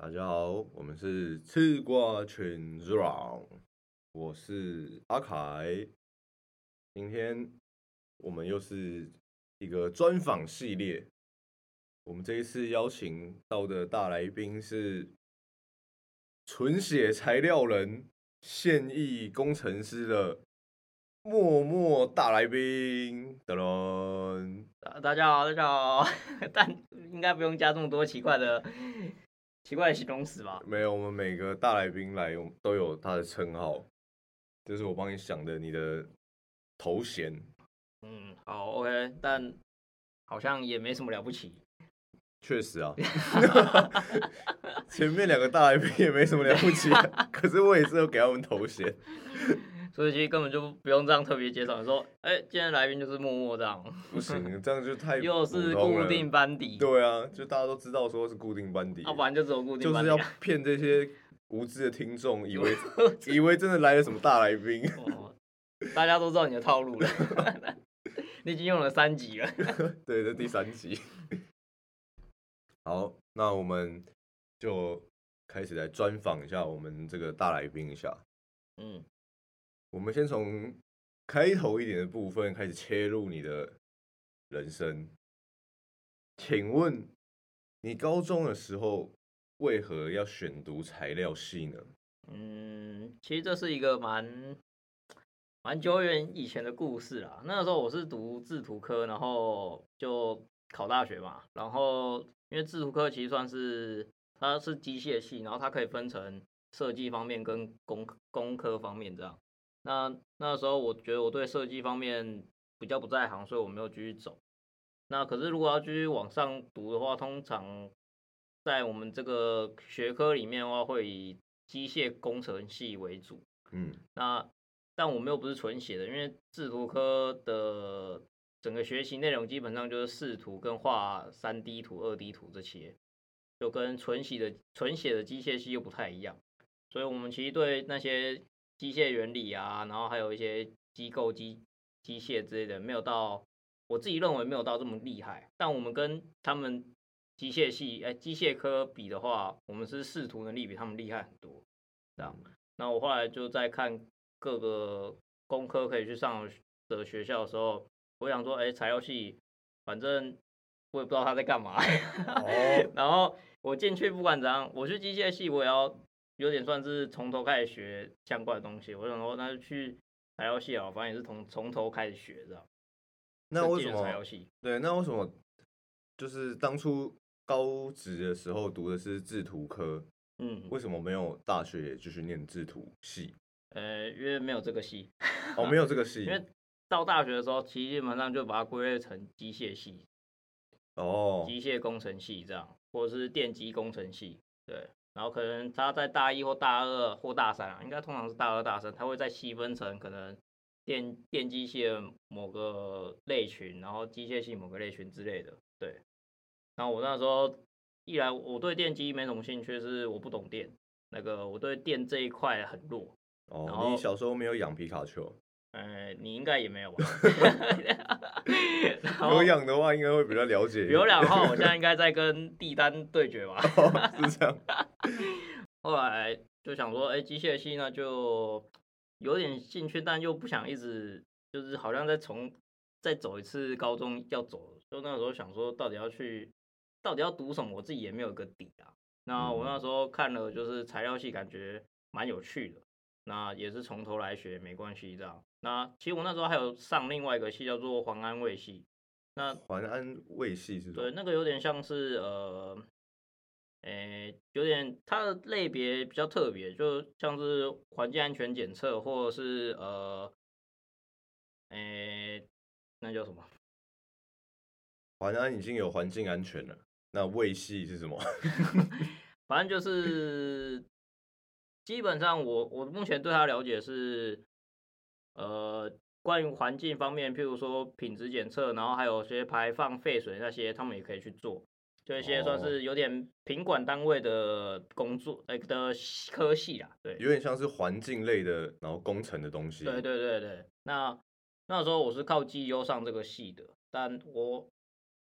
大家好，我们是吃瓜群众我是阿凯。今天我们又是一个专访系列，我们这一次邀请到的大来宾是纯血材料人、现役工程师的默默大来宾。噔噔，大大家好，大家好，但应该不用加这么多奇怪的奇怪的形容词吧？没有，我们每个大来宾来都有他的称号，这是我帮你想的你的头衔。嗯，好，OK，但好像也没什么了不起。确实啊，前面两个大来宾也没什么了不起，可是我也是有给他们头衔。所以其实根本就不用这样特别介绍，你说，哎、今天来宾就是默默这样，不行，这样就太又是固定班底，对啊，就大家都知道说是固定班底，要、不然就只有固定班底就是要。骗这些无知的听众，以为以为真的来了什么大来宾。哦大家都知道你的套路了，你已经用了三集了。对，这第三集。好，那我们就开始来专访一下我们这个大来宾一下。嗯，我们先从开头一点的部分开始切入你的人生。请问你高中的时候为何要选读材料系呢？嗯，其实这是一个蛮蛮久远以前的故事啦。那个时候我是读制图科，然后就考大学嘛。然后因为制图科其实算是它是机械系，然后它可以分成设计方面跟工工科方面这样。那那时候我觉得我对设计方面比较不在行，所以我没有继续走。那可是如果要继续往上读的话，通常在我们这个学科里面的话，会以机械工程系为主。嗯那但我们又不是纯写的，因为制图科的整个学习内容基本上就是视图跟画三 D 图、二 D 图这些，就跟纯写的纯写的机械系又不太一样。所以我们其实对那些机械原理啊，然后还有一些机构机机械之类的，没有到我自己认为没有到这么厉害。但我们跟他们机械系哎机械科比的话，我们是视图能力比他们厉害很多。这样，那我后来就在看各个工科可以去上的学校的时候，我想说，哎、材料系，反正我也不知道他在干嘛。哦 然后我进去不管怎样，我去机械系，我也要有点算是从头开始学相关的东西。我想说，那就去柴油系啊，反正也是从从头开始学这样。那为什么？了材料系？对，那为什么就是当初高职的时候读的是制图科，嗯，为什么没有大学也继续念制图系？呃，因为没有这个系，哦，没有这个系 因为到大学的时候，其实基本上就把它归类成机械系。哦，机械工程系这样，或者是电机工程系，对。然后可能他在大一或大二或大三啊，应该通常是大二大三，他会再细分成可能电电机系的某个类群，然后机械系某个类群之类的，对。然后我那时候一来我对电机没什么兴趣，是我不懂电，那个我对电这一块很弱。然哦，后你小时候没有养皮卡丘，呃，你应该也没有吧？有养的话应该会比较了解。有两号，我现在应该在跟地单对决吧。哦是这样。后来就想说，哎、机械系呢就有点兴趣，但又不想一直就是好像再从再走一次高中要走，就那时候想说，到底要去，到底要读什么，我自己也没有个底啊。那我那时候看了就是材料系，感觉蛮有趣的，那也是从头来学，没关系这样。那其实我那时候还有上另外一个系叫做环安卫系，那环安卫系是什对，么？那个有点像是呃，诶、有点它的类别比较特别，就像是环境安全检测，或者是呃，诶、那叫什么？环安已经有环境安全了，那卫系是什么？反正就是基本上我我目前对它了解是，呃，关于环境方面，譬如说品质检测，然后还有些排放废水那些，他们也可以去做，就一些算哦。是有点品管单位的工作呃的科系啦，对，有点像是环境类的，然后工程的东西。对对对对，那那时候我是靠绩优上这个系的，但我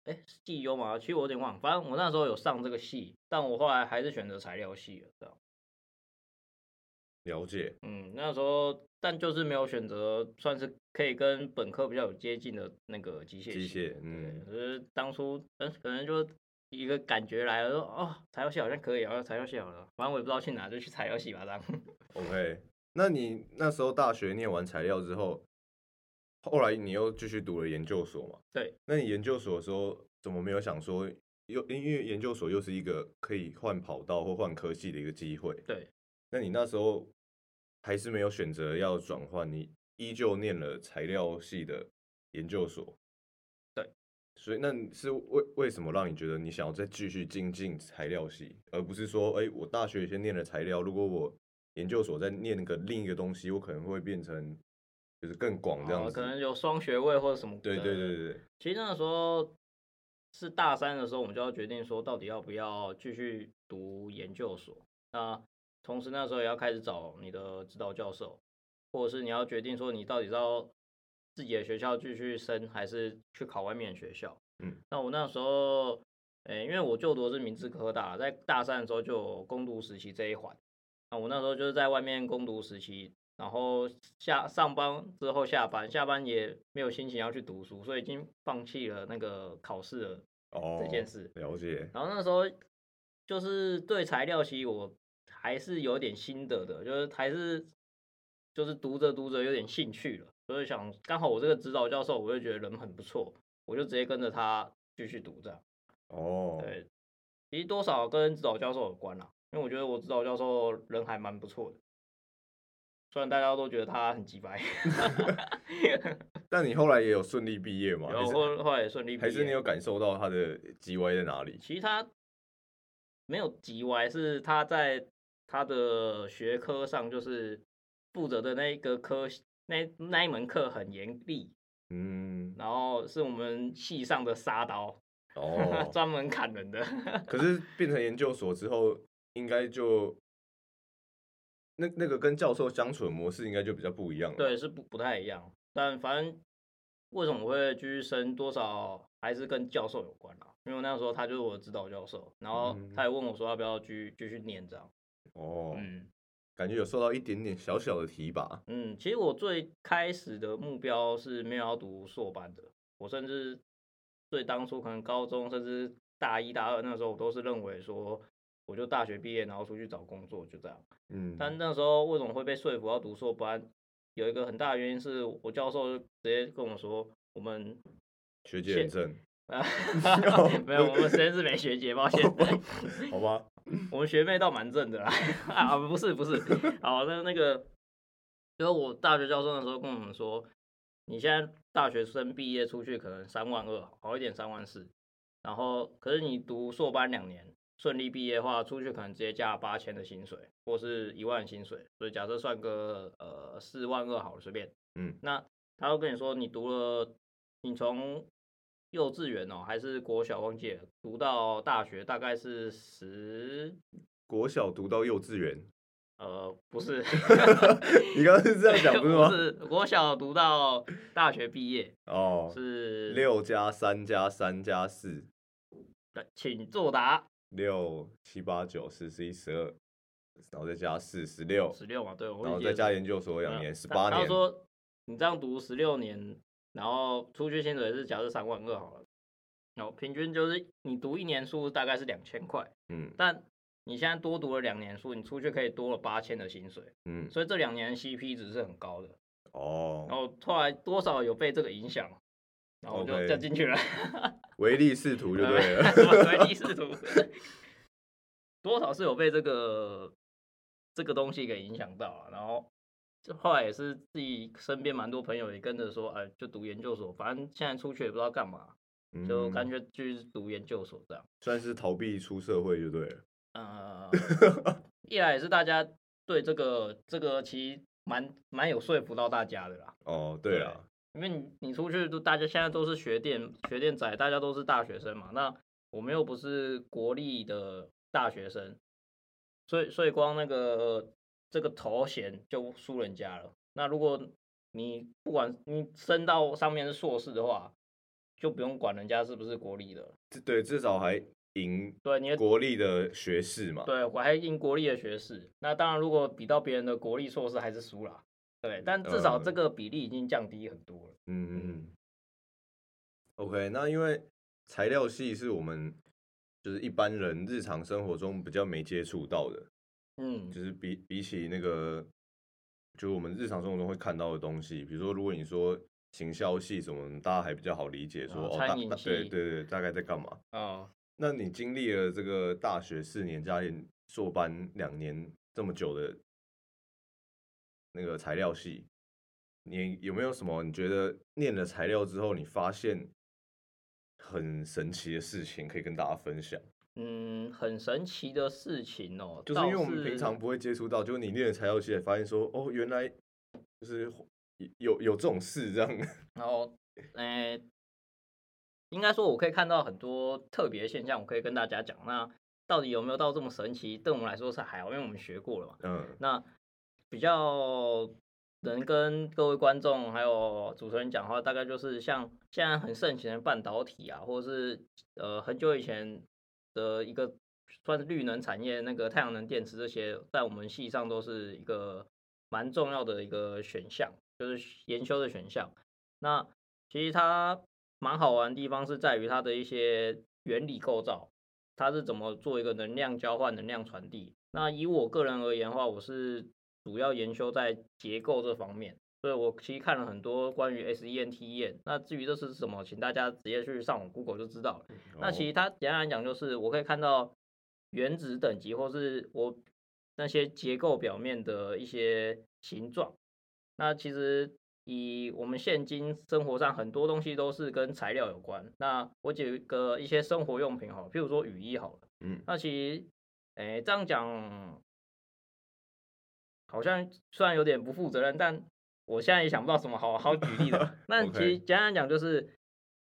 哎绩优嘛，其实我有点忘了，反正我那时候有上这个系，但我后来还是选择材料系了，这样。了解，嗯，那时候但就是没有选择，算是可以跟本科比较有接近的那个机械系。机械，嗯，就是当初嗯可能就一个感觉来了，说哦材料系好像可以，然后材料系好了，反正我也不知道去哪，就去材料系吧，这样。OK，那你那时候大学念完材料之后，后来你又继续读了研究所嘛？对。那你研究所的时候，怎么没有想说，又因为研究所又是一个可以换跑道或换科系的一个机会？对。那你那时候还是没有选择要转换，你依旧念了材料系的研究所。对。所以那是为为什么让你觉得你想要再继续精进材料系，而不是说，哎、我大学先念了材料，如果我研究所再念个另一个东西，我可能会变成就是更广这样子。哦可能有双学位或者什么。对对对。对对，其实那个时候是大三的时候，我们就要决定说，到底要不要继续读研究所。那同时那时候也要开始找你的指导教授，或者是你要决定说，你到底是要自己的学校继续升，还是去考外面的学校。嗯，那我那时候，诶、因为我就读的是明治科大，在大三的时候就有攻读实习这一环。那我那时候就是在外面攻读实习，然后下上班之后下班，下班也没有心情要去读书，所以已经放弃了那个考试了哦，这件事。了解。然后那时候就是对材料系我还是有点心得的，就是还是就是读着读着有点兴趣了，所以想刚好我这个指导教授，我就觉得人很不错，我就直接跟着他继续读这样。哦，对，其实多少跟指导教授有关啦，因为我觉得我指导教授人还蛮不错的，虽然大家都觉得他很鸡掰，但你 后来也有顺利毕业吗？然后后后来也顺利毕业。还是你有感受到他的机歪在哪里？其实他没有急歪，是他在他的学科上就是负责的那一个科那那一门课很严厉，嗯，然后是我们系上的杀刀，哦，专门砍人的。可是变成研究所之后，应该就那那个跟教授相处的模式应该就比较不一样了。对，是不不太一样，但反正为什么我会继续升，多少还是跟教授有关啦。因为那时候他就是我的指导教授，然后嗯他也问我说要不要继续继续念这样。哦，嗯感觉有受到一点点小小的提拔。嗯，其实我最开始的目标是没有要读硕班的，我甚至最当初可能高中甚至大一大二那时候，我都是认为说，我就大学毕业然后出去找工作就这样。嗯，但那时候为什么会被说服要读硕班？有一个很大的原因是我教授直接跟我说，我们学姐很正，啊，没有，我们实验室没学姐，抱歉。好吧？我们学妹倒蛮正的啦，啊，不是不是，好，那那个，就是我大学教授的时候跟我们说，你现在大学生毕业出去可能三万二，好一点三万四，然后可是你读硕班两年，顺利毕业的话，出去可能直接加八千的薪水，或是一万薪水，所以假设算个呃四万二好了，随便，嗯，那他会跟你说，你读了，你从幼稚园哦，还是国小忘记了，读到大学大概是十，国小读到幼稚园，呃，不是，你刚刚是这样讲 不是吗？不是，国小读到大学毕业哦，是，六加三加三加四，对请作答，六七八九十十一十二，然后再加四十六，十六嘛，对，我然后再加研究所两年，十他八年。他说你这样读十六年，然后出去薪水是假设三万二好了，然后平均就是你读一年书大概是两千块，嗯但你现在多读了两年书，你出去可以多了八千的薪水，嗯，所以这两年 CP 值是很高的。哦，然后后来多少有被这个影响，然后我就就进去了，唯利是图就对了。唯利是图，多少是有被这个这个东西给影响到了，然后就后来也是自己身边蛮多朋友也跟着说，哎，就读研究所，反正现在出去也不知道干嘛，就嗯干脆去读研究所这样。算是逃避出社会就对了。呃，一来也是大家对这个这个其实蛮蛮有说服到大家的啦。哦，对啊，因为你你出去都大家现在都是学电学电仔，大家都是大学生嘛，那我们又不是国立的大学生，所以所以光那个这个头衔就输人家了。那如果你不管你升到上面是硕士的话，就不用管人家是不是国立的，至对，至少还赢对你的国立的学士嘛。对我还赢国立的学士。那当然，如果比到别人的国立硕士，还是输啦。对，但至少这嗯个比例已经降低很多了。嗯嗯嗯。OK，那因为材料系是我们就是一般人日常生活中比较没接触到的，嗯，就是比比起那个，就是我们日常生活中会看到的东西，比如说如果你说行销系什么，大家还比较好理解说，哦哦，大大对对对，大概在干嘛？哦，那你经历了这个大学四年加研硕班两年这么久的那个材料系，你有没有什么你觉得念了材料之后，你发现很神奇的事情可以跟大家分享？嗯，很神奇的事情哦，就是因为我们平常不会接触到，就是你念了材料系，才发现说，哦，原来就是有有这种事这样。然后，呃，应该说我可以看到很多特别现象，我可以跟大家讲。那到底有没有到这么神奇？对我们来说是还好，因为我们学过了嘛。嗯那比较能跟各位观众还有主持人讲话，大概就是像现在很盛行的半导体啊，或者是呃很久以前的一个算是绿能产业，那个太阳能电池这些，在我们系上都是一个蛮重要的一个选项，就是研修的选项。那其实它蛮好玩的地方是在于它的一些原理构造，它是怎么做一个能量交换、能量传递。那以我个人而言的话，我是主要研究在结构这方面，所以我其实看了很多关于 SEN、TEN。那至于这是什么，请大家直接去上网 Google 就知道了。那其哦实它简单来讲，就是我可以看到原子等级，或是我那些结构表面的一些形状。那其实以我们现今生活上很多东西都是跟材料有关。那我举个一些生活用品好了，譬如说雨衣好了。嗯那其实，诶、这样讲好像虽然有点不负责任，但我现在也想不到什么好好举例的。那其实简单讲，就是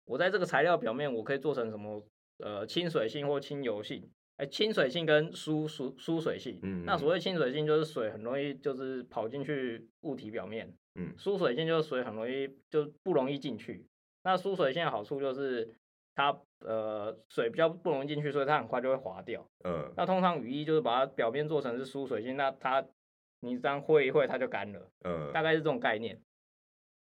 我在这个材料表面，我可以做成什么呃亲水性或亲油性。哎，亲水性跟疏疏疏水性，嗯那所谓亲水性就是水很容易就是跑进去物体表面，嗯疏水性就是水很容易就不容易进去。那疏水性的好处就是它呃水比较不容易进去，所以它很快就会滑掉。嗯那通常雨衣就是把它表面做成是疏水性，那它你这样会一会它就干了，嗯，大概是这种概念。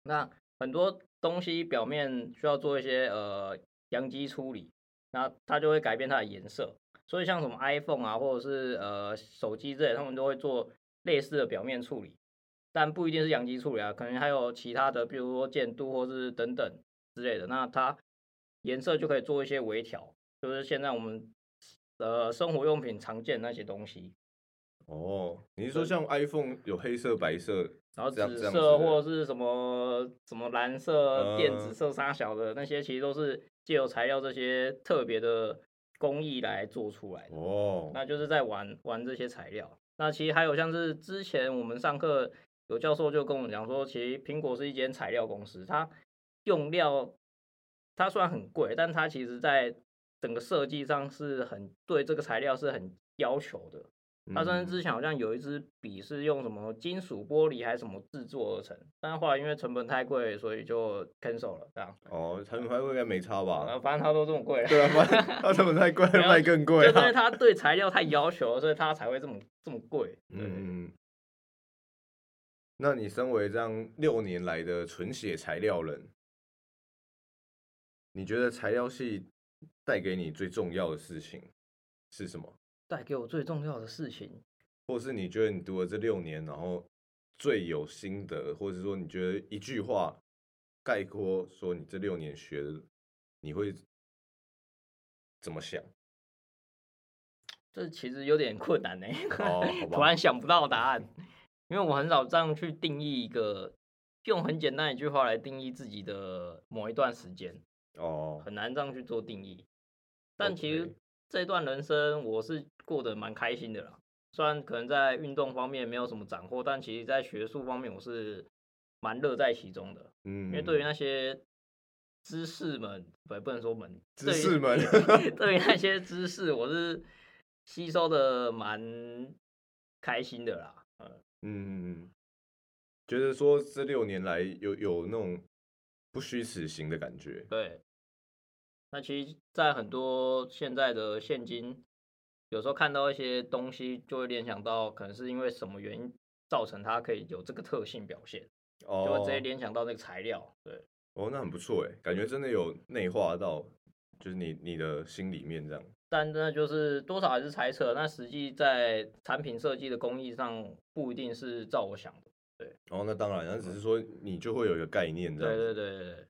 那很多东西表面需要做一些呃阳极处理，那它就会改变它的颜色。所以像什么 iPhone 啊，或者是呃手机之类，他们都会做类似的表面处理，但不一定是阳极处理啊，可能还有其他的，比如说渐度或是等等之类的。那它颜色就可以做一些微调，就是现在我们呃生活用品常见的那些东西，哦，你是说像 iPhone 有黑色、白色，然后紫色或者是什么什么蓝色、电子嗯色、沙小的那些，其实都是借由材料这些特别的工艺来做出来的。哦，那就是在玩玩这些材料。那其实还有像是之前我们上课有教授就跟我们讲说，其实苹果是一间材料公司，它用料它虽然很贵，但它其实在整个设计上是很对这个材料是很要求的。它甚至之嗯前好像有一支笔是用什么金属玻璃还是什么制作而成，但是后来因为成本太贵，所以就 cancel 了这样。哦，成本太贵应该没差呃，吧？反正它都这么贵了。对啊，反正它成本太贵，卖更贵就是因为啊。它对材料太要求了，所以它才会这么这么贵。嗯那你身为这样六年来的纯血材料人，你觉得材料系带给你最重要的事情是什么？带给我最重要的事情，或是你觉得你读了这六年，然后最有心得，或者是说你觉得一句话概括说你这六年学的，你会怎么想？这其实有点困难呢、哦突然想不到答案，因为我很少这样去定义一个，用很简单一句话来定义自己的某一段时间，哦，很难这样去做定义。但其实这段人生我是过得蛮开心的啦，虽然可能在运动方面没有什么斩获，但其实在学术方面我是蛮乐在其中的。嗯，因为对于那些知识们，不不能说们，知识们 对于那些知识，我是吸收的蛮开心的啦。呃，嗯，觉得说这六年来有有那种不虚此行的感觉。对，那其实，在很多现在的现金，有时候看到一些东西，就会联想到可能是因为什么原因造成它可以有这个特性表现，就会哦直接联想到那个材料。对，哦，那很不错哎，感觉真的有内化到，就是你你的心里面这样。但那就是多少还是猜测，那实际在产品设计的工艺上不一定是照我想的。对哦，那当然，那只是说你就会有一个概念这样。对对对对对。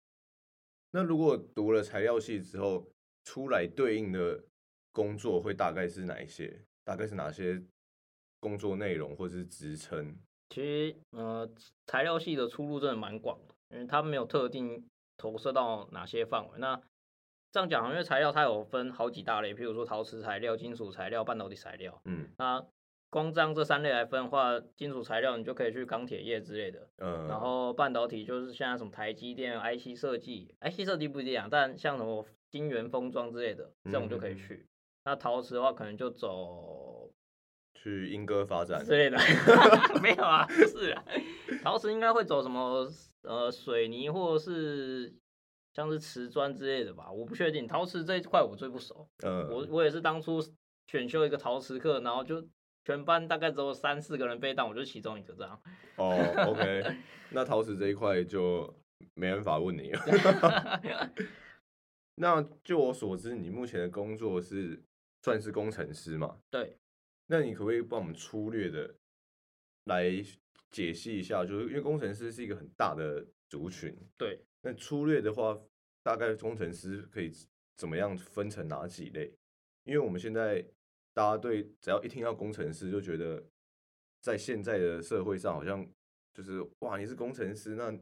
那如果读了材料系之后，出来对应的工作会大概是哪一些？大概是哪些工作内容或是职称？其实呃，材料系的出路真的蛮广的，因为它没有特定投射到哪些范围。那这样讲，因为材料它有分好几大类，譬如说陶瓷材料、金属材料、半导体材料。嗯那光这样这三类来分的话，金属材料你就可以去钢铁业之类的，嗯，然后半导体就是现在什么台积电、IC 设计，IC 设计不一定啊，但像什么晶圆封装之类的，这种就可以去。那陶瓷的话，可能就走去英歌发展之类的，没有啊，不是啊，陶瓷应该会走什么呃水泥或者是像是瓷砖之类的吧，我不确定。陶瓷这一块我最不熟，嗯，我我也是当初选修一个陶瓷课，然后就全班大概只有三四个人被当，我就其中一个这样。哦，OK，那陶瓷这一块就没办法问你了。那就我所知，你目前的工作是算是工程师嘛？对，那你可不可以帮我们粗略的来解析一下？就是因为工程师是一个很大的族群，对，那粗略的话，大概工程师可以怎么样分成哪几类？因为我们现在大家对只要一听到工程师，就觉得在现在的社会上，好像就是哇，你是工程师，那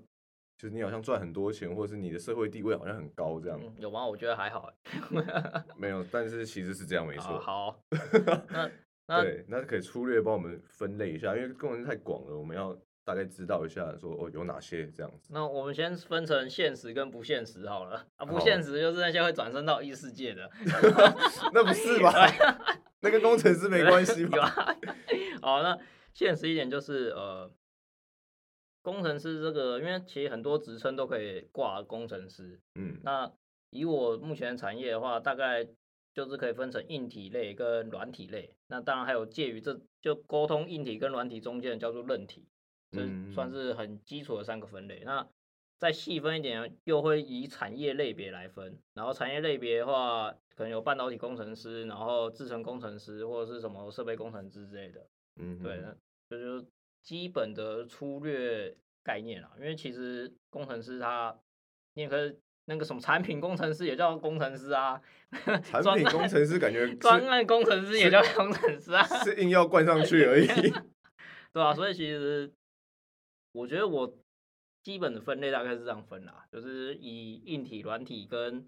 就是你好像赚很多钱，或者是你的社会地位好像很高这样。嗯，有吗？我觉得还好 欸。没有，但是其实是这样，没好错。好，那 那对，那可以粗略帮我们分类一下，因为工程师太广了，我们要大概知道一下说哦有哪些这样子。那我们先分成现实跟不现实好了。啊，不好现实就是那些会转身到异世界的。那不是吧？那跟工程师没关系吧？啊。好，那现实一点就是呃，工程师这个，因为其实很多职称都可以挂工程师。嗯那以我目前产业的话，大概就是可以分成硬体类跟软体类。那当然还有介于这就沟通硬体跟软体中间的叫做韧体，这嗯算是很基础的三个分类。那再细分一点，又会以产业类别来分。然后产业类别的话，可能有半导体工程师，然后制程工程师，或者是什么设备工程师之类的。嗯，对，就是基本的粗略概念啦。因为其实工程师他，你也可以那个什么产品工程师也叫工程师啊，产品工程师感觉是专案工程师也叫工程师啊，是硬要灌上去而已。对啊，所以其实我觉得我基本的分类大概是这样分啦，就是以硬体、软体跟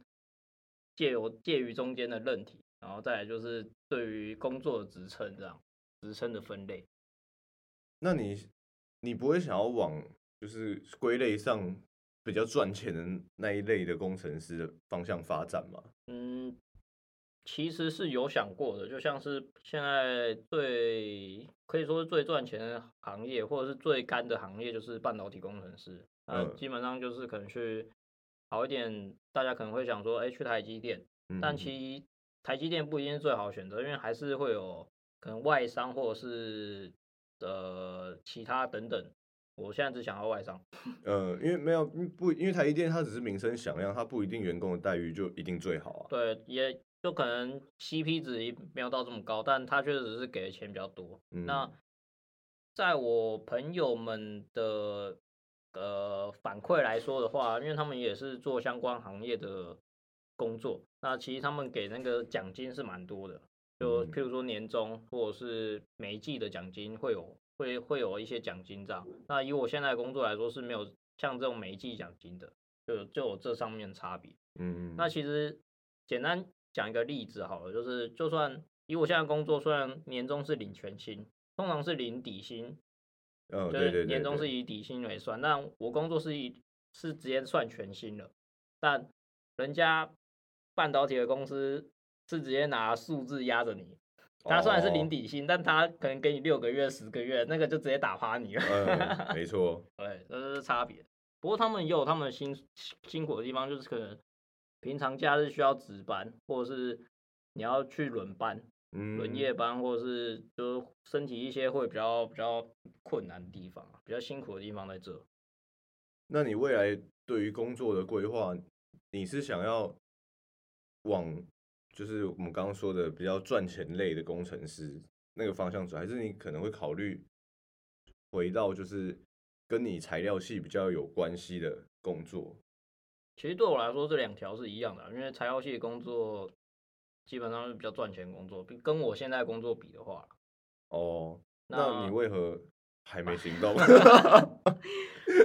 介有介于中间的韧体，然后再来就是对于工作的职称这样职称的分类。那你你不会想要往就是归类上比较赚钱的那一类的工程师的方向发展吗？嗯，其实是有想过的，就像是现在最可以说是最赚钱的行业，或者是最干的行业，就是半导体工程师。呃，嗯基本上就是可能去好一点，大家可能会想说，哎、去台积电，但嗯其实台积电不一定是最好的选择，因为还是会有可能外商或者是呃其他等等。我现在只想要外商，呃，因为没有因不，因为台积电它只是名声响亮，它不一定员工的待遇就一定最好啊。对，也就可能 CP 值没有到这么高，但他确实只是给的钱比较多。嗯，那在我朋友们的呃反馈来说的话，因为他们也是做相关行业的工作，那其实他们给那个奖金是蛮多的，就嗯譬如说年终或者是每一季的奖金会有会会有一些奖金这样。那以我现在的工作来说是没有像这种每一季奖金的，就就有这上面差别。嗯，那其实简单讲一个例子好了，就是就算以我现在工作，虽然年终是领全薪，通常是领底薪，嗯，就是年终是以底薪为算，但我工作是以是直接算全薪了，但人家半导体的公司是直接拿数字压着你。他虽然是领哦底薪，但他可能给你六个月、十个月，那个就直接打趴你了。嗯，没错，对，这是差别。不过他们也有他们辛辛苦的地方，就是可能平常假日需要值班，或者是你要去轮班、嗯，轮夜班，或者是就是身体一些会比较比较困难的地方，比较辛苦的地方在这。那你未来对于工作的规划，你是想要往就是我们刚刚说的比较赚钱类的工程师那个方向走，还是你可能会考虑回到就是跟你材料系比较有关系的工作？其实对我来说，这两条是一样的，因为材料系的工作基本上是比较赚钱工作，比跟我现在工作比的话，哦，那那你为何还没行动？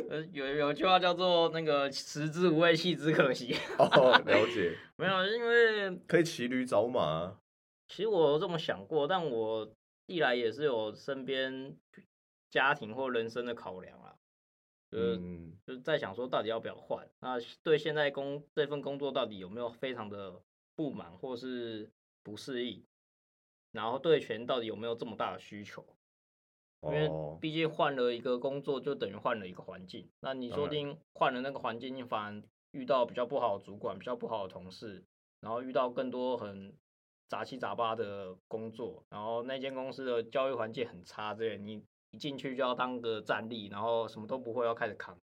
呃，有有句话叫做那个“食之无味，弃之可惜 哦，了解，”，没有，因为可以骑驴找马啊。其实我有这么想过，但我一来也是有身边家庭或人生的考量啊，就是、嗯，就是在想说到底要不要换，那对现在工这份工作到底有没有非常的不满或是不适应，然后对钱到底有没有这么大的需求？因为哦，毕竟换了一个工作，就等于换了一个环境。那你说不定换了那个环境，你反而遇到比较不好的主管、比较不好的同事，然后遇到更多很杂七杂八的工作，然后那间公司的教育环境很差，这类你一进去就要当个战力，然后什么都不会要开始扛，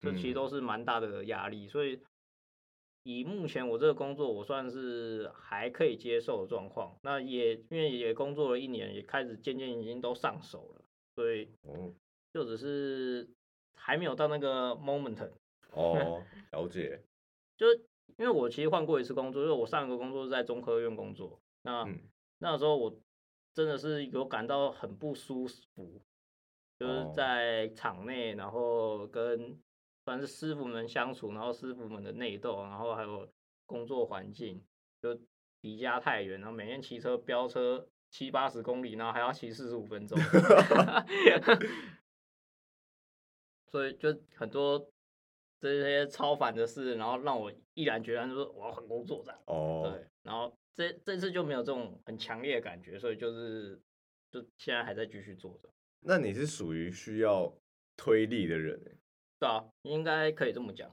这其实嗯都是蛮大的压力。所以以目前我这个工作，我算是还可以接受的状况。那也因为也工作了一年，也开始渐渐已经都上手了，所以哦，就只是还没有到那个 moment。哦，了解，就因为我其实换过一次工作，因为我上一个工作是在中科院工作，那、嗯那时候我真的是有感到很不舒服，就是哦在场内，然后跟算是师傅们相处，然后师傅们的内斗，然后还有工作环境，就离家太远，然后每天骑车飙车七八十公里，然后还要骑四十五分钟，所以就很多这些超凡的事，然后让我毅然决然就说我要换工作这样。哦，对，然后这这次就没有这种很强烈的感觉，所以就是就现在还在继续做着。那你是属于需要推力的人欸对啊，应该可以这么讲。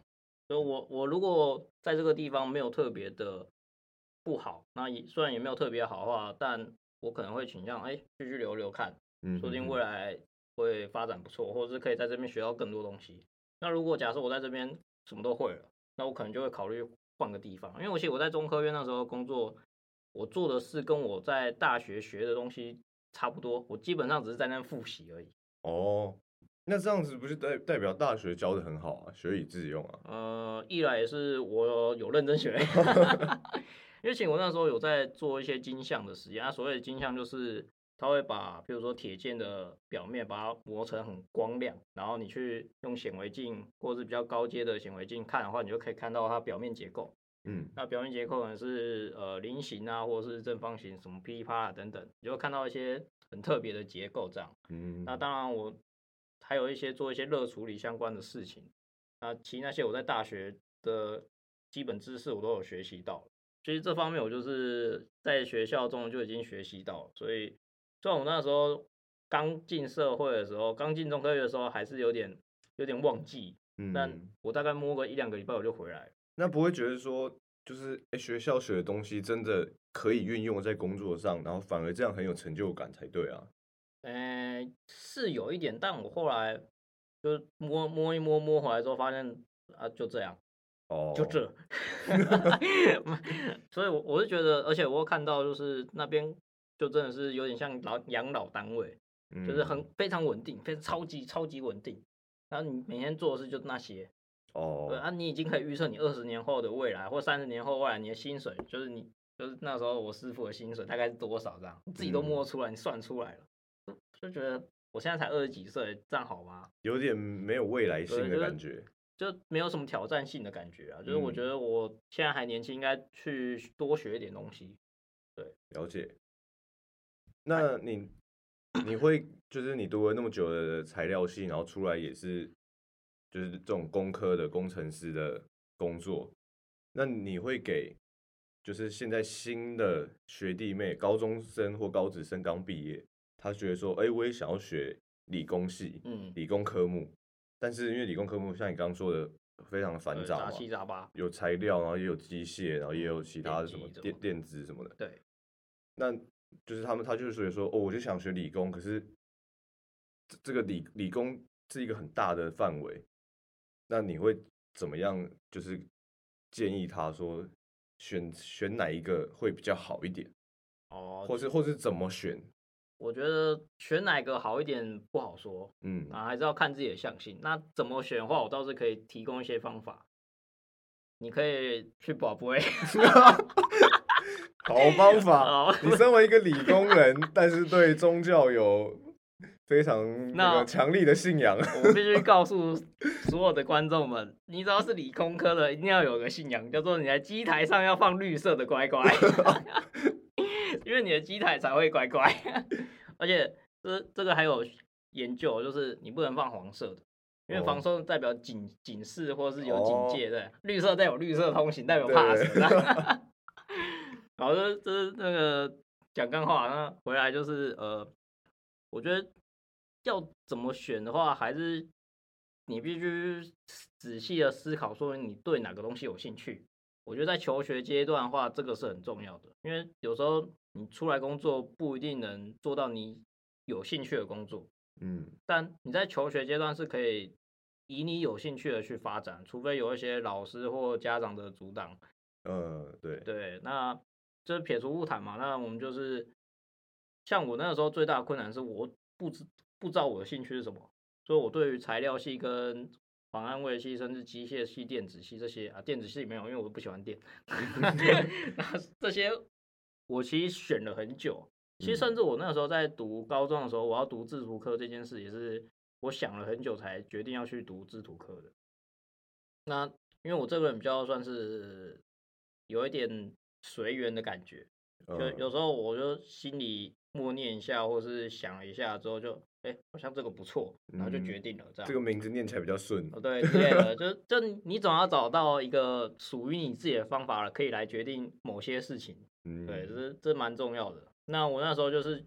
就我我如果在这个地方没有特别的不好，那也虽然也没有特别好的话，但我可能会倾向哎继续留留看，嗯，说不定未来会发展不错，或者是可以在这边学到更多东西。那如果假设我在这边什么都会了，那我可能就会考虑换个地方，因为我其实我在中科院那时候工作，我做的事跟我在大学学的东西差不多，我基本上只是在那复习而已。哦，那这样子不是代代表大学教的很好啊，学以致用啊？呃，一来也是我有认真学，因为其实我那时候有在做一些金相的实验，啊，所谓的金相就是它会把，比如说铁件的表面把它磨成很光亮，然后你去用显微镜或者是比较高阶的显微镜看的话，你就可以看到它表面结构。嗯，那表面结构可能是呃菱形啊，或者是正方形，什么噼里啪啦等等，你就会看到一些很特别的结构这样。嗯，那当然，我还有一些做一些热处理相关的事情。那其实那些我在大学的基本知识我都有学习到。其实这方面我就是在学校中就已经学习到了，所以虽然我那时候刚进社会的时候，刚进中科院的时候还是有点有点忘记，但嗯，我大概摸个一两个礼拜我就回来了。那不会觉得说，就是诶学校学的东西真的可以运用在工作上，然后反而这样很有成就感才对啊？嗯，是有一点，但我后来就摸摸一摸摸回来之后，发现啊就这样。哦，就这，所以我我是觉得，而且我看到就是那边就真的是有点像老养老单位，就是嗯很非常稳定，非常超级超级稳定。然后你每天做的事就那些，对哦，啊，你已经可以预测你二十年后的未来，或三十年后未来你的薪水，就是你就是那时候我师傅的薪水大概是多少这样，你自己都摸嗯出来，你算出来了，就就觉得我现在才二十几岁，这样好吗？有点没有未来性的感觉。就没有什么挑战性的感觉啊，就是我觉嗯得我现在还年轻，应该去多学一点东西。对了解。那你你会就是你读了那么久的材料系，然后出来也是就是这种工科的工程师的工作，那你会给就是现在新的学弟妹、高中生或高职生刚毕业，他觉得说，哎、我也想要学理工系、嗯，理工科目，但是因为理工科目像你刚刚说的非常繁杂嘛，杂七杂八。有材料，然后也有机械，然后也有其他的什么电机什么电电子什么的。对，那就是他们他就是所以说，哦，我就想学理工，可是这这个理理工是一个很大的范围，那你会怎么样？就是建议他说选选哪一个会比较好一点，哦，或是或是怎么选？我觉得选哪个好一点不好说嗯，啊，还是要看自己的相性。那怎么选的话，我倒是可以提供一些方法。你可以去保杯，好方法。你身为一个理工人，但是对宗教有非常那那个强力的信仰，我必须告诉所有的观众们，你只要是理工科的，一定要有个信仰，叫做你在机台上要放绿色的乖乖，因为你的机台才会乖乖。而且这这个还有研究，就是你不能放黄色的，因为哦黄色代表警警示或是有哦警戒，对，绿色代表绿色通行，代表对怕死。然后这这是那个讲干话，那回来就是呃，我觉得要怎么选的话，还是你必须仔细的思考，说你对哪个东西有兴趣。我觉得在求学阶段的话，这个是很重要的，因为有时候你出来工作不一定能做到你有兴趣的工作，嗯但你在求学阶段是可以以你有兴趣的去发展，除非有一些老师或家长的阻挡。呃，对，对，那这撇除物谈嘛，那我们就是像我那个时候最大的困难是我不知不知道我的兴趣是什么，所以我对于材料系跟防安卫系，甚至机械系、电子系这些啊，电子系没有，因为我不喜欢电。那这些我其实选了很久，其实甚至我那个时候在读高中的时候，我要读制图科这件事，也是我想了很久才决定要去读制图科的。那因为我这个人比较算是有一点随缘的感觉，就呃有时候我就心里默念一下，或是想了一下之后就，哎、好像这个不错，然后就决嗯定了这样。这个名字念起来比较顺哦，对之类的，就就你总要找到一个属于你自己的方法了，可以来决定某些事情。嗯，对，这这蛮重要的。那我那时候就是，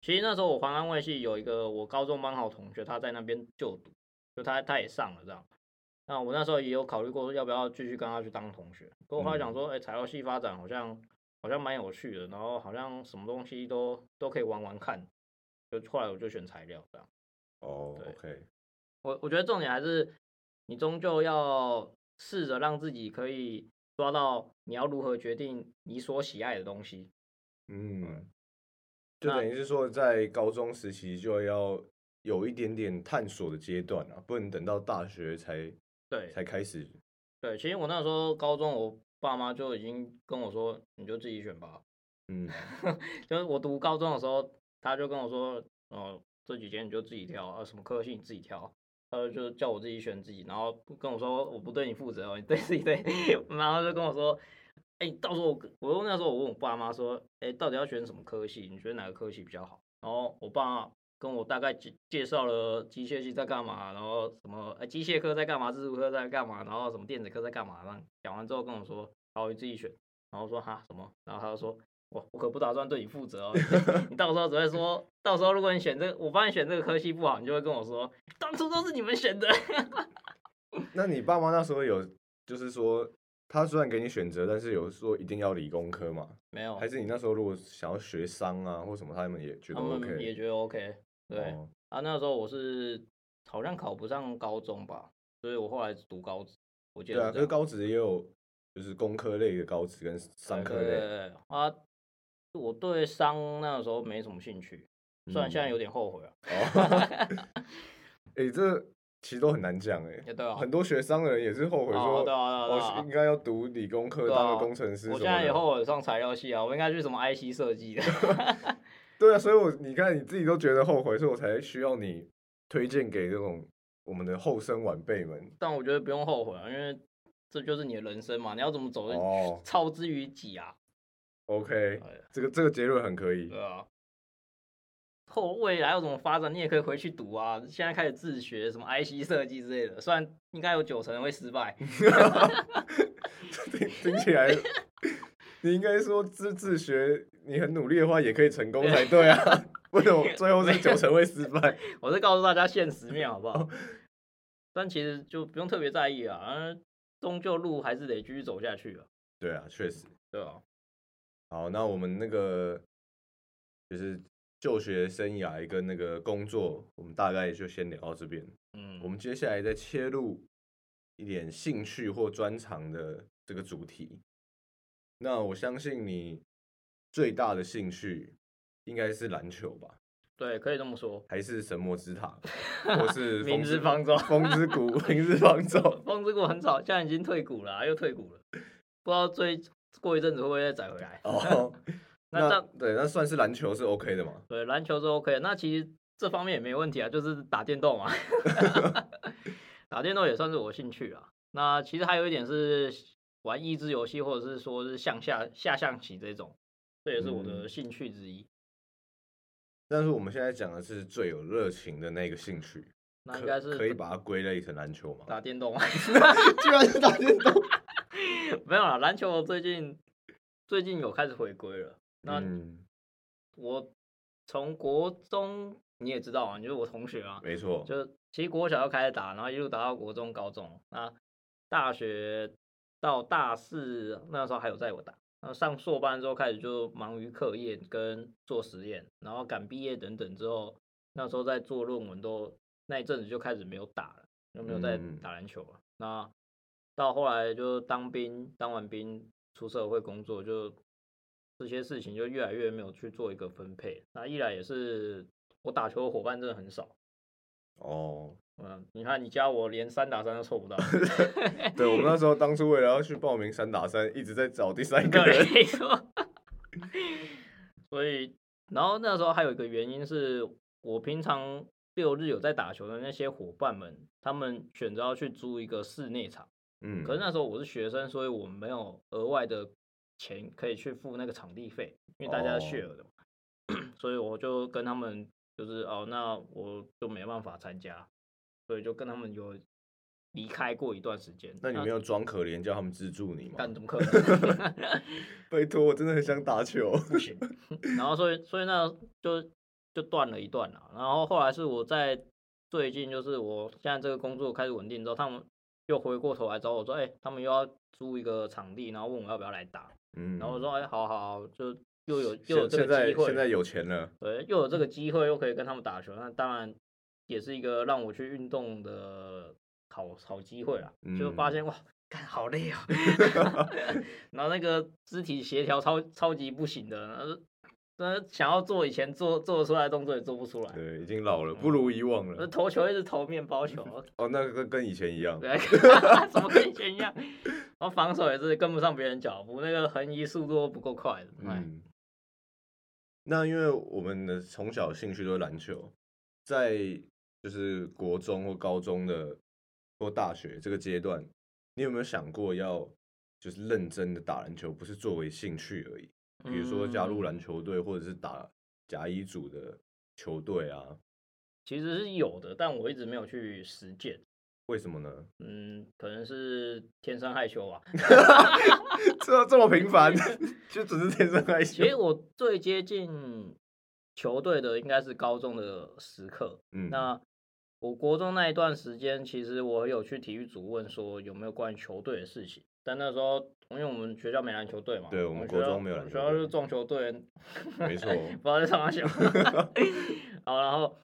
其实那时候我环安卫系有一个我高中班好同学，他在那边就读，就他他也上了这样。那我那时候也有考虑过说要不要继续跟他去当同学，不过后来想说，哎、材料系发展好像好像蛮有趣的，然后好像什么东西都都可以玩玩看，就后来我就选材料这样。哦对，OK，我我觉得重点还是你终究要试着让自己可以抓到你要如何决定你所喜爱的东西。嗯，就等于是说，在高中时期就要有一点点探索的阶段啊，不能等到大学才对才开始。对，其实我那时候高中，我爸妈就已经跟我说，你就自己选吧。嗯，就是我读高中的时候，他就跟我说，哦，这几间你就自己挑，啊，什么科系你自己挑。他就叫我自己选自己，然后跟我说我不对你负责哦，你对自己对，然后就跟我说，哎、到时候我我那时候我问我爸妈说，哎、到底要选什么科系？你觉得哪个科系比较好？然后我爸跟我大概介介绍了机械系在干嘛，然后什么呃机械科在干嘛，自主科在干嘛，然后什么电子科在干嘛，然后讲完之后跟我说，好，你自己选。然后说哈什么？然后他就说，我我可不打算对你负责哦，你到时候只会说，到时候如果你选这个，我帮你选这个科系不好，你就会跟我说，当初都是你们选的。那你爸妈那时候有就是说，他虽然给你选择，但是有说一定要理工科嘛？没有，还是你那时候如果想要学商啊或什么，他们也觉得 OK？也觉得 OK。对，哦啊，那时候我是好像考不上高中吧，所以我后来读高职，我记对啊，得这样可是高职也有就是工科类的高职跟商科类，对对对对啊，我对商那个时候没什么兴趣，虽然现在嗯有点后悔啊。哦，哎、这其实都很难讲哎、也对啊，很多学商的人也是后悔哦说，对啊对啊对啊哦，应该要读理工科对啊当个工程师。我现在也后悔上材料系啊，我应该去什么 IC 设计的。对啊，所以我你看你自己都觉得后悔，所以我才需要你推荐给这种我们的后生晚辈们。但我觉得不用后悔啊，因为这就是你的人生嘛，你要怎么走，哦操之于己啊。OK，哎这个这个结论很可以对。啊。后未来要怎么发展，你也可以回去读啊。现在开始自学什么 IC 设计之类的，虽然应该有九成会失败，听听起来，你应该说自自学，你很努力的话也可以成功才对啊。为什么最后是九成会失败？我是告诉大家现实面好不好？但其实就不用特别在意啊，啊终究路还是得继续走下去啊，对啊，确实。对啊，好，那我们那个就是就学生涯跟那个工作，我们大概就先聊到这边。嗯，我们接下来再切入一点兴趣或专长的这个主题。那我相信你最大的兴趣应该是篮球吧？对，可以这么说。还是神魔之塔，或是明风之之方舟 风之谷、明之方舟？风之谷很早，现在已经退股了啊、又退股了，不知道最过一阵子会不会再载回来。哦，那这样对，那算是篮球是 OK 的嘛？对篮球是 OK 的，那其实这方面也没问题啊，就是打电动嘛，打电动也算是我兴趣啊。那其实还有一点是玩益智游戏，或者是说是向下下象棋这种，这也是我的嗯兴趣之一。但是我们现在讲的是最有热情的那个兴趣，那应该是可以把它归类成篮球吗？打电动啊，居然是打电动。没有啦，篮球我最近最近有开始回归了。那嗯，我从国中你也知道啊，你就是我同学啊，没错。就其实国小就开始打，然后一路打到国中、高中，那大学到大四那时候还有在我打，然后上硕班之后开始就忙于课业跟做实验，然后赶毕业等等之后，那时候在做论文都那一阵子就开始没有打了，就没有再嗯打篮球了。那到后来就当兵，当完兵出社会工作，就这些事情就越来越没有去做一个分配。那一来也是我打球的伙伴真的很少。哦，嗯，你看你加我连三打三都凑不到，对，我们那时候当初为了要去报名三打三，一直在找第三个人。对，没错。所以，然后那时候还有一个原因是我平常六日有在打球的那些伙伴们，他们选择要去租一个室内场，嗯，可是那时候我是学生，所以我没有额外的钱可以去付那个场地费，因为大家哦是 share 的嘛，所以我就跟他们就是哦，那我就没办法参加，所以就跟他们有离开过一段时间。那你没有装可怜叫他们资助你吗？但怎么可能？拜托，我真的很想打球。不行。然后所以所以那就就断了一段了。然后后来是我在最近，就是我现在这个工作开始稳定之后，他们又回过头来找我说，哎、他们又要租一个场地，然后问我要不要来打。嗯，然后我说，哎、好好好，就又有又有这个机会，在现在有钱了，对，又有这个机会，又可以跟他们打球，那当然也是一个让我去运动的好好机会啦。就发嗯现哇，干好累啊，然后那个肢体协调超超级不行的，然后真的想要做以前做做得出来的动作也做不出来，对，已经老了，不如以往那了。投球一直投面包球，哦，那个跟跟以前一样。对，怎么跟以前一样？然后防守也是跟不上别人脚步，那个横移速度都不够快嗯，那因为我们的从小兴趣都是篮球，在就是国中或高中的或大学这个阶段，你有没有想过要就是认真的打篮球，不是作为兴趣而已？比如说加入嗯篮球队，或者是打甲乙组的球队啊？其实是有的，但我一直没有去实践。为什么呢？嗯，可能是天生害羞吧。这这么频繁，就只是天生害羞其。实我最接近球队的应该是高中的时刻。嗯，那我国中那一段时间，其实我有去体育组问说有没有关于球队的事情，但那时候因为我们学校没篮球队嘛，对我们国中没有篮球队学校就是撞球队，没错 不知道在上哪小。好，然后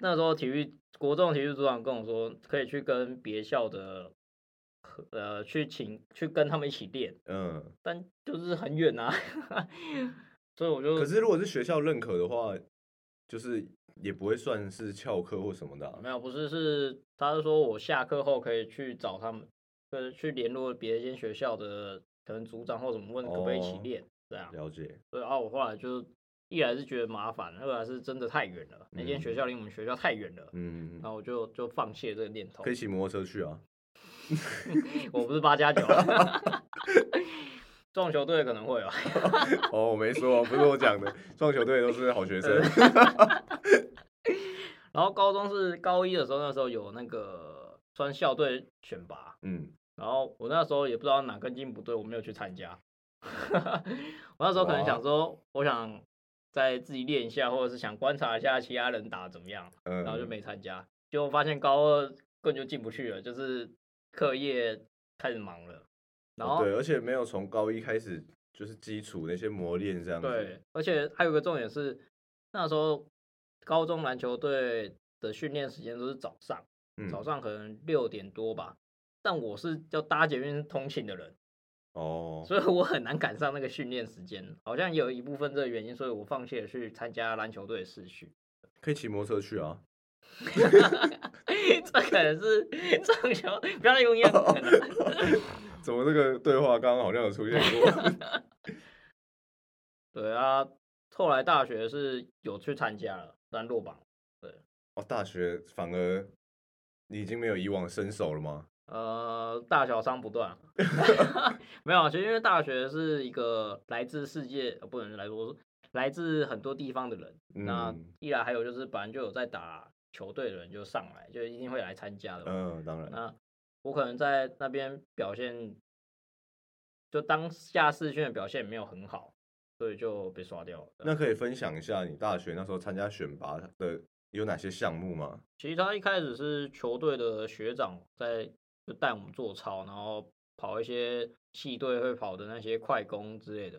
那时候体育国中体育组长跟我说，可以去跟别校的呃去请去跟他们一起练，嗯，但就是很远啊，所以我就可是如果是学校认可的话，就是也不会算是翘课或什么的啊、没有，不是是他是说我下课后可以去找他们，呃，去联络别间学校的可能组长或什么问可不可以一起哦练，这样。了解。所以啊，我后来就一来是觉得麻烦，二来是真的太远了，那间学校离我们学校太远了，嗯，然后我就就放弃了这个念头可。以骑摩托车去啊。我不是八加九啊，撞球队可能会吧。哦，我没说，不是我讲的，撞球队都是好学生。然后高中是高一的时候，那时候有那个穿校队选拔，嗯，然后我那时候也不知道哪根筋不对，我没有去参加。我那时候可能想说，我想再自己练一下，或者是想观察一下其他人打得怎么样，嗯然后就没参加。结果发现高二根本就进不去了，就是课业开始忙了，然后哦对，而且没有从高一开始就是基础那些磨练这样子。对，而且还有个重点是，那时候高中篮球队的训练时间都是早上，嗯，早上可能六点多吧，但我是要搭捷运通勤的人，哦，所以我很难赶上那个训练时间，好像有一部分这个原因，所以我放弃了去参加篮球队的试训。可以骑摩托车去啊。这可能是 撞球，不要再用一样的梗了。怎么这个对话刚刚好像有出现过？对啊，后来大学是有去参加了，但落榜。对哦，大学反而你已经没有以往身手了吗？呃，大小伤不断 没有啊，其实因为大学是一个来自世界，呃不能来说来自很多地方的人，那嗯一来还有就是本来就有在打球队的人就上来，就一定会来参加的。嗯，当然。那我可能在那边表现，就当下试训的表现没有很好，所以就被刷掉了。那可以分享一下你大学那时候参加选拔的有哪些项目吗？其实他一开始是球队的学长在就带我们做操，然后跑一些系队会跑的那些快攻之类的，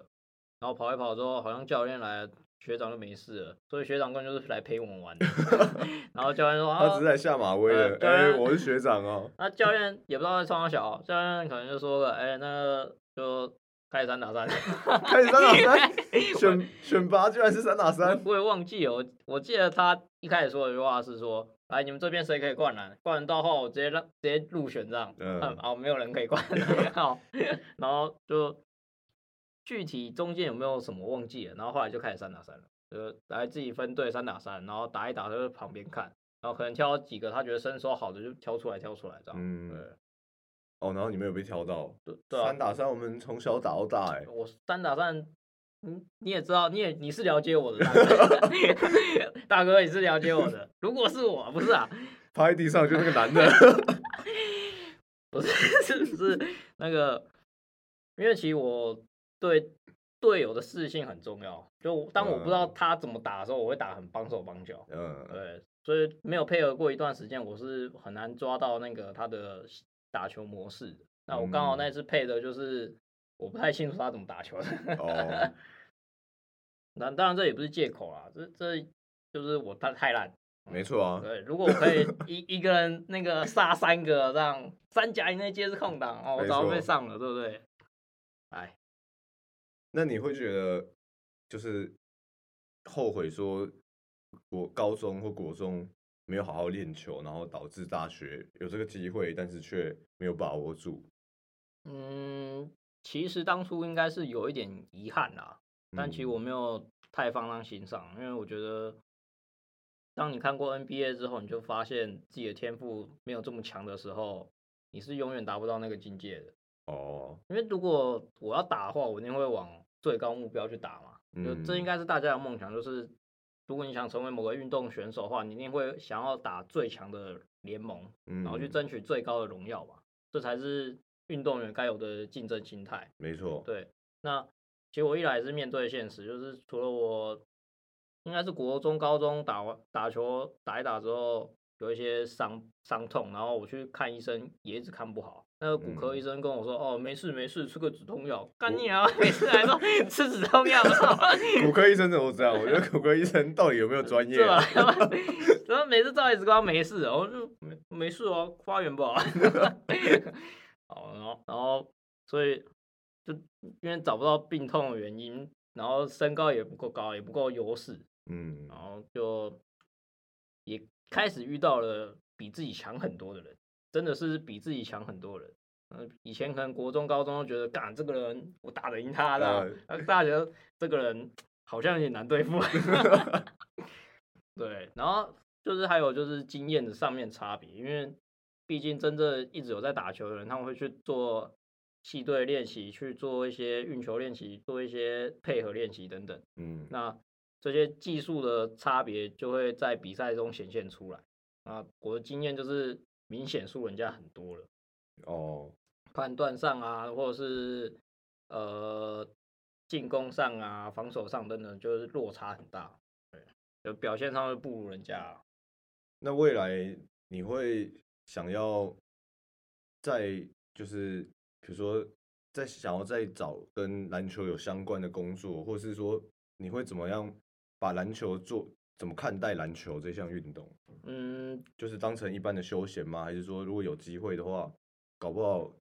然后跑一跑之后，好像教练来了，学长就没事了，所以学长根本就是来陪我们玩的。然后教练说啊他只是，在下马威的，呃对哎、啊我是学长哦。那教练也不知道在冲他小，教练可能就说了，哎、那个就开始三打三。开始三打三，选选拔居然是三打三，我也忘记了，我我记得他一开始说的一句话是说，来你们这边谁可以灌篮？灌篮到后我直接让直接入选这样，嗯。嗯，哦没有人可以灌。篮，好，然后就具体中间有没有什么忘记了，然后后来就开始三打三了，就来自己分队三打三，然后打一打就在旁边看，然后可能挑几个他觉得身手好的就挑出来挑出来这样，嗯。对哦，然后你没有被挑到，对对啊三，打三我们从小打到大、哎，我三打三，嗯，你也知道，你也你是了解我的，大哥，大哥你是了解我的。如果是我，不是啊，趴在地上就是个男的，不是是是那个，因为其实我对队友的适性很重要。就当我不知道嗯他怎么打的时候，我会打很帮手帮脚。嗯，对，所以没有配合过一段时间，我是很难抓到那个他的打球模式的。那我刚好那次配的就是我不太清楚他怎么打球的。哦，那当然这也不是借口啦，这这就是我太太烂。没错啊，对，如果我可以 一一个人那个杀三个，这样三甲以内皆是空档哦，我早就被上了，对不对？哎，那你会觉得就是后悔说，我高中或国中没有好好练球，然后导致大学有这个机会，但是却没有把握住。嗯，其实当初应该是有一点遗憾啦，但其实嗯我没有太放在心上，因为我觉得，当你看过 NBA 之后，你就发现自己的天赋没有这么强的时候，你是永远达不到那个境界的。哦，因为如果我要打的话，我一定会往最高目标去打嘛。就这应嗯该是大家的梦想，就是如果你想成为某个运动选手的话，你一定会想要打最强的联盟，嗯，然后去争取最高的荣耀吧。这才是运动员该有的竞争心态。没错，对，那其实我一来是面对现实，就是除了我应该是国中、高中打完打球打一打之后有一些伤伤痛，然后我去看医生也一直看不好。那个骨科医嗯生跟我说：“哦，没事没事，吃个止痛药。”干你啊！每次来说 吃止痛药，骨科医生怎么这样？我觉得骨科医生到底有没有专业是吧啊？？然后每次照 X 光没事，我就没没事哦，发炎不好。好，然后然后所以就因为找不到病痛的原因，然后身高也不够高，也不够优势，嗯然后就也开始遇到了比自己强很多的人，真的是比自己强很多人。嗯，以前可能国中、高中都觉得，干这个人我打得赢他的大学这个人好像有点难对付。对，然后就是还有就是经验的上面差别，因为毕竟真正一直有在打球的人，他们会去做系队练习，去做一些运球练习，做一些配合练习等等。嗯，那这些技术的差别就会在比赛中显现出来。啊，我的经验就是明显输人家很多了，哦，判断上啊，或者是呃进攻上啊、防守上等等，就是落差很大。对，就表现上会不如人家啊。那未来你会想要在就是比如说在想要再找跟篮球有相关的工作，或是说你会怎么样把篮球做怎么看待篮球这项运动？嗯，就是当成一般的休闲吗？还是说如果有机会的话，搞不好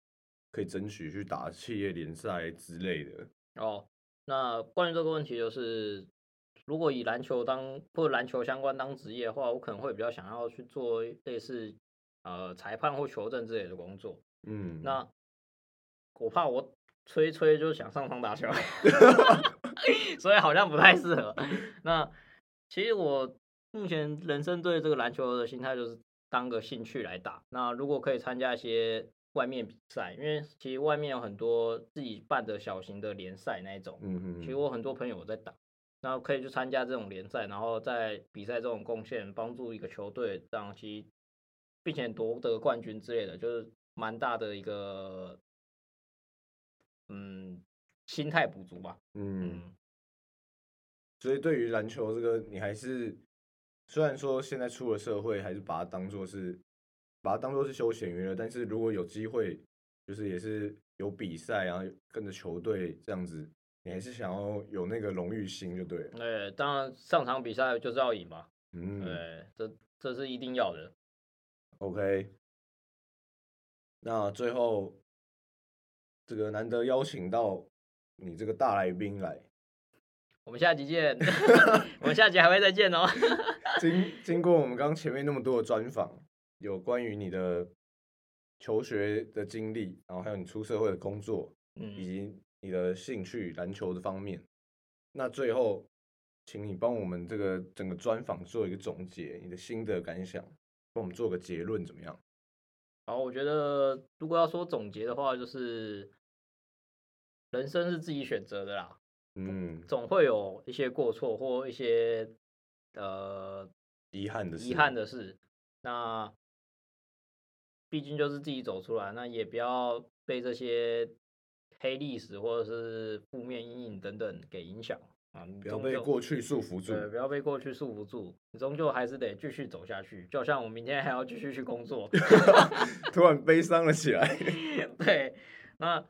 可以争取去打企业联赛之类的？哦，那关于这个问题就是，如果以篮球当或者篮球相关当职业的话，我可能会比较想要去做类似呃裁判或球证之类的工作。嗯，那我怕我吹吹就想上场打球，所以好像不太适合。那其实我目前人生对这个篮球的心态就是当个兴趣来打。那如果可以参加一些外面比赛，因为其实外面有很多自己办的小型的联赛那一种，嗯嗯，其实我很多朋友有在打，然后可以去参加这种联赛，然后在比赛这种贡献，帮助一个球队，这样其实并且夺得冠军之类的，就是蛮大的一个嗯心态补足吧。嗯，嗯，所以对于篮球这个，你还是虽然说现在出了社会，还是把它当做是把它当做是休闲娱乐，但是如果有机会，就是也是有比赛，然后跟着球队这样子，你还是想要有那个荣誉心就对了。对，当然上场比赛就是要赢嘛，嗯，对，这这是一定要的。OK，那最后这个难得邀请到你这个大来宾来，我们下集见，我们下集还会再见哦。经经过我们刚前面那么多的专访，有关于你的求学的经历，然后还有你出社会的工作，以嗯，及你的兴趣篮球的方面。那最后，请你帮我们这个整个专访做一个总结，你的心得感想，帮我们做个结论怎么样？好，我觉得如果要说总结的话，就是人生是自己选择的啦。嗯，总会有一些过错或一些呃遗憾的事，遗憾的事。那毕竟就是自己走出来，那也不要被这些黑历史或者是负面阴影等等给影响啊。你不要被过去束缚住。对，不要被过去束缚住，你终究还是得继续走下去。就像我明天还要继续去工作，突然悲伤了起来。对，那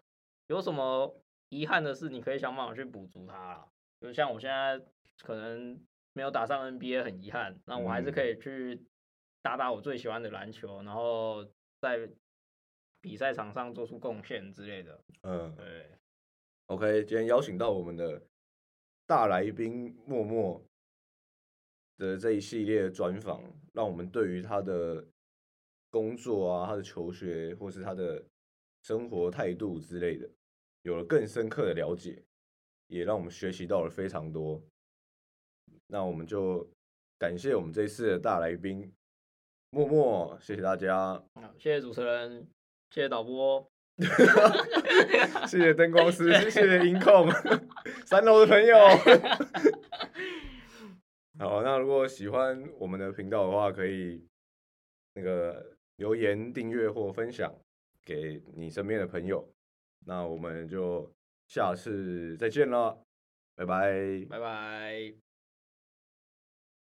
有什么遗憾的是，你可以想办法去补足它啦。就像我现在可能没有打上 NBA，很遗憾，那我还是可以去打打我最喜欢的篮球，然后在比赛场上做出贡献之类的。嗯对，，OK，今天邀请到我们的大来宾默默的这一系列的专访，让我们对于他的工作啊、他的求学或是他的生活态度之类的，有了更深刻的了解，也让我们学习到了非常多。那我们就感谢我们这一次的大来宾默默，谢谢大家，好，谢谢主持人，谢谢导播 谢谢灯光师，谢谢音控，三楼的朋友。好，那如果喜欢我们的频道的话，可以那个留言、订阅或分享给你身边的朋友。那我们就下次再见了，拜拜。拜拜。